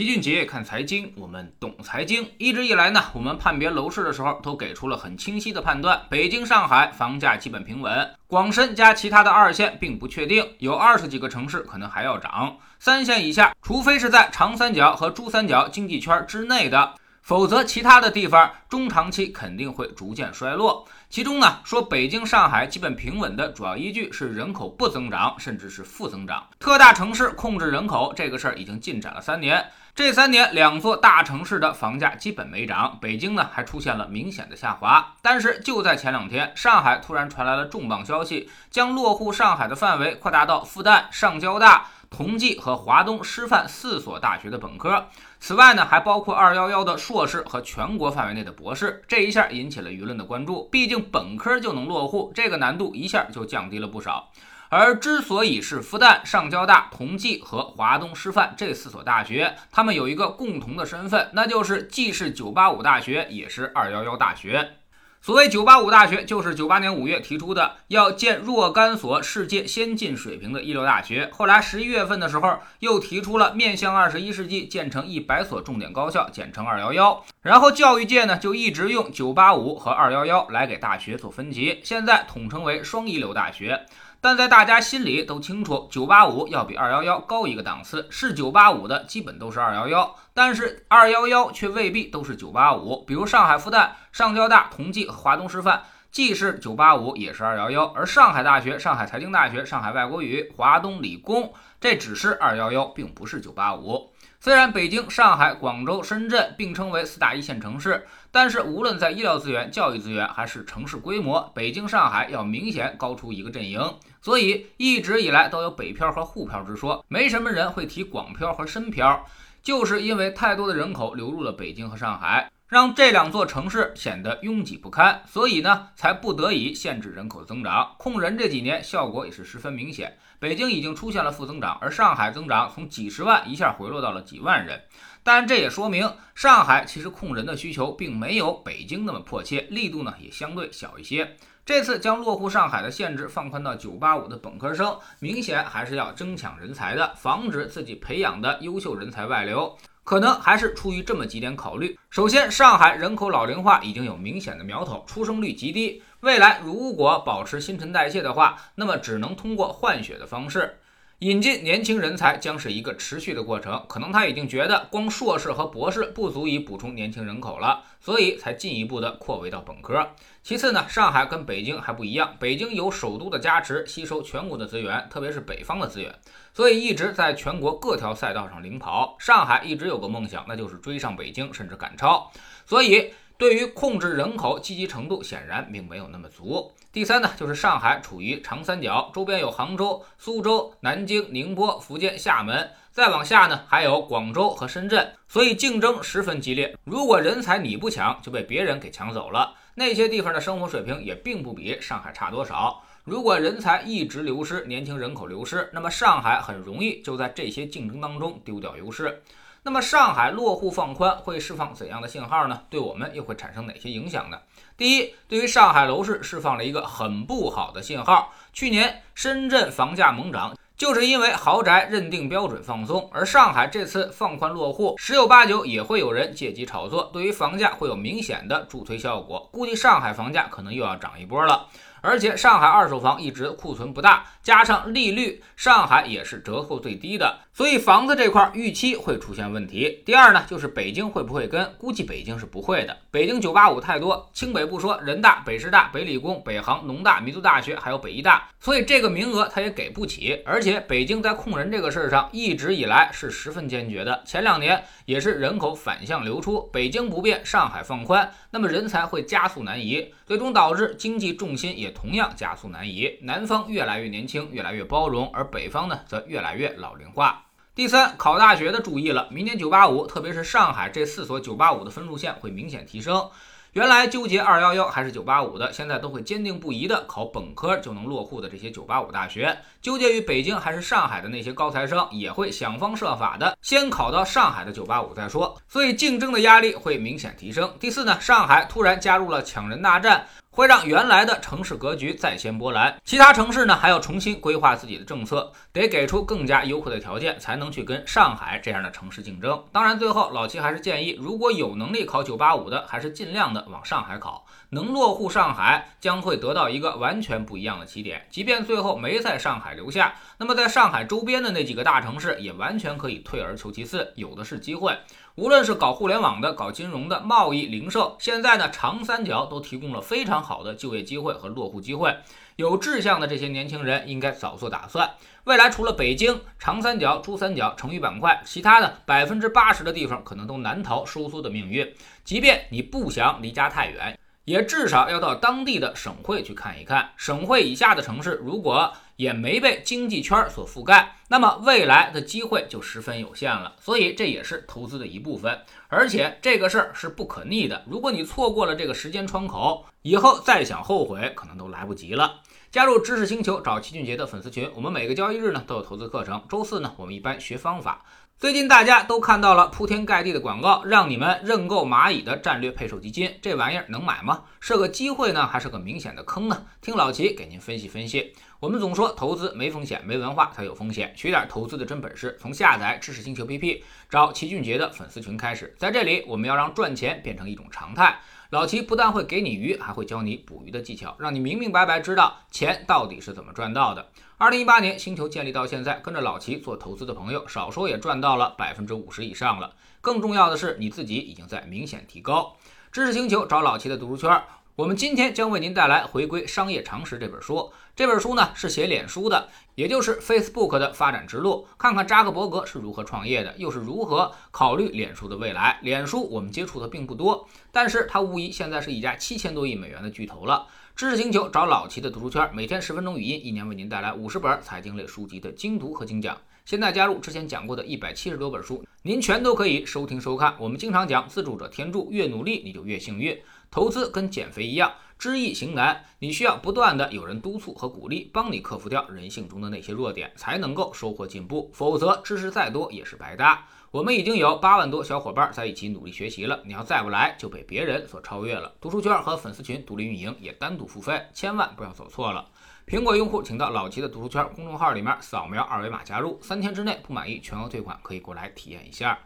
齐俊杰看财经，我们懂财经。一直以来呢，我们判别楼市的时候都给出了很清晰的判断：北京、上海房价基本平稳，广深加其他的二线并不确定，有二十几个城市可能还要涨。三线以下，除非是在长三角和珠三角经济圈之内的。否则，其他的地方中长期肯定会逐渐衰落。其中呢，说北京、上海基本平稳的主要依据是人口不增长，甚至是负增长。特大城市控制人口这个事儿已经进展了三年，这三年两座大城市的房价基本没涨，北京呢还出现了明显的下滑。但是就在前两天，上海突然传来了重磅消息，将落户上海的范围扩大到复旦、上交大。同济和华东师范四所大学的本科，此外呢，还包括二幺幺的硕士和全国范围内的博士。这一下引起了舆论的关注，毕竟本科就能落户，这个难度一下就降低了不少。而之所以是复旦、上交大、同济和华东师范这四所大学，他们有一个共同的身份，那就是既是985大学，也是211大学。所谓九八五大学，就是九八年五月提出的，要建若干所世界先进水平的一流大学。后来十一月份的时候，又提出了面向二十一世纪建成一百所重点高校，简称二幺幺。然后教育界呢，就一直用九八五和二幺幺来给大学做分级，现在统称为双一流大学。但在大家心里都清楚，九八五要比二幺幺高一个档次，是九八五的基本都是二幺幺，但是二幺幺却未必都是九八五。比如上海复旦、上交大、同济和华东师范，既是九八五，也是二幺幺；而上海大学、上海财经大学、上海外国语、华东理工，这只是二幺幺，并不是九八五。虽然北京、上海、广州、深圳并称为四大一线城市，但是无论在医疗资源、教育资源还是城市规模，北京、上海要明显高出一个阵营。所以一直以来都有北漂和沪漂之说，没什么人会提广漂和深漂，就是因为太多的人口流入了北京和上海。让这两座城市显得拥挤不堪，所以呢，才不得已限制人口增长。控人这几年效果也是十分明显，北京已经出现了负增长，而上海增长从几十万一下回落到了几万人。但这也说明，上海其实控人的需求并没有北京那么迫切，力度呢也相对小一些。这次将落户上海的限制放宽到985的本科生，明显还是要争抢人才的，防止自己培养的优秀人才外流。可能还是出于这么几点考虑。首先，上海人口老龄化已经有明显的苗头，出生率极低。未来如果保持新陈代谢的话，那么只能通过换血的方式。引进年轻人才将是一个持续的过程，可能他已经觉得光硕士和博士不足以补充年轻人口了，所以才进一步的扩围到本科。其次呢，上海跟北京还不一样，北京有首都的加持，吸收全国的资源，特别是北方的资源，所以一直在全国各条赛道上领跑。上海一直有个梦想，那就是追上北京，甚至赶超。所以。对于控制人口积极程度显然并没有那么足。第三呢，就是上海处于长三角，周边有杭州、苏州、南京、宁波、福建厦门，再往下呢还有广州和深圳，所以竞争十分激烈。如果人才你不抢，就被别人给抢走了。那些地方的生活水平也并不比上海差多少。如果人才一直流失，年轻人口流失，那么上海很容易就在这些竞争当中丢掉优势。那么上海落户放宽会释放怎样的信号呢？对我们又会产生哪些影响呢？第一，对于上海楼市释放了一个很不好的信号。去年深圳房价猛涨，就是因为豪宅认定标准放松，而上海这次放宽落户，十有八九也会有人借机炒作，对于房价会有明显的助推效果。估计上海房价可能又要涨一波了。而且上海二手房一直库存不大，加上利率，上海也是折扣最低的，所以房子这块预期会出现问题。第二呢，就是北京会不会跟？估计北京是不会的。北京九八五太多，清北不说，人大、北师大、北理工、北航、农大、民族大学，还有北医大，所以这个名额他也给不起。而且北京在控人这个事儿上一直以来是十分坚决的，前两年也是人口反向流出，北京不变，上海放宽，那么人才会加速南移，最终导致经济重心也。同样加速南移，南方越来越年轻，越来越包容，而北方呢，则越来越老龄化。第三，考大学的注意了，明年九八五，特别是上海这四所九八五的分数线会明显提升。原来纠结二幺幺还是九八五的，现在都会坚定不移的考本科就能落户的这些九八五大学；纠结于北京还是上海的那些高材生，也会想方设法的先考到上海的九八五再说。所以竞争的压力会明显提升。第四呢，上海突然加入了抢人大战。会让原来的城市格局再掀波澜。其他城市呢，还要重新规划自己的政策，得给出更加优惠的条件，才能去跟上海这样的城市竞争。当然，最后老齐还是建议，如果有能力考985的，还是尽量的往上海考。能落户上海，将会得到一个完全不一样的起点。即便最后没在上海留下，那么在上海周边的那几个大城市，也完全可以退而求其次，有的是机会。无论是搞互联网的、搞金融的、贸易、零售，现在呢，长三角都提供了非常好的就业机会和落户机会。有志向的这些年轻人应该早做打算。未来除了北京、长三角、珠三角、成渝板块，其他的百分之八十的地方可能都难逃收缩的命运。即便你不想离家太远。也至少要到当地的省会去看一看。省会以下的城市，如果也没被经济圈所覆盖，那么未来的机会就十分有限了。所以这也是投资的一部分，而且这个事儿是不可逆的。如果你错过了这个时间窗口，以后再想后悔，可能都来不及了。加入知识星球找齐俊杰的粉丝群，我们每个交易日呢都有投资课程。周四呢，我们一般学方法。最近大家都看到了铺天盖地的广告，让你们认购蚂蚁的战略配售基金，这玩意儿能买吗？是个机会呢，还是个明显的坑呢？听老齐给您分析分析。我们总说投资没风险，没文化才有风险。学点投资的真本事，从下载知识星球 P P 找齐俊杰的粉丝群开始。在这里，我们要让赚钱变成一种常态。老齐不但会给你鱼，还会教你捕鱼的技巧，让你明明白白知道钱到底是怎么赚到的。二零一八年星球建立到现在，跟着老齐做投资的朋友，少说也赚到了百分之五十以上了。更重要的是，你自己已经在明显提高。知识星球找老齐的读书圈。我们今天将为您带来《回归商业常识》这本书。这本书呢是写脸书的，也就是 Facebook 的发展之路，看看扎克伯格是如何创业的，又是如何考虑脸书的未来。脸书我们接触的并不多，但是它无疑现在是一家七千多亿美元的巨头了。知识星球找老齐的读书圈，每天十分钟语音，一年为您带来五十本财经类书籍的精读和精讲。现在加入之前讲过的一百七十多本书，您全都可以收听收看。我们经常讲自助者天助，越努力你就越幸运。投资跟减肥一样，知易行难，你需要不断的有人督促和鼓励，帮你克服掉人性中的那些弱点，才能够收获进步。否则，知识再多也是白搭。我们已经有八万多小伙伴在一起努力学习了，你要再不来，就被别人所超越了。读书圈和粉丝群独立运营，也单独付费，千万不要走错了。苹果用户请到老齐的读书圈公众号里面扫描二维码加入，三天之内不满意全额退款，可以过来体验一下。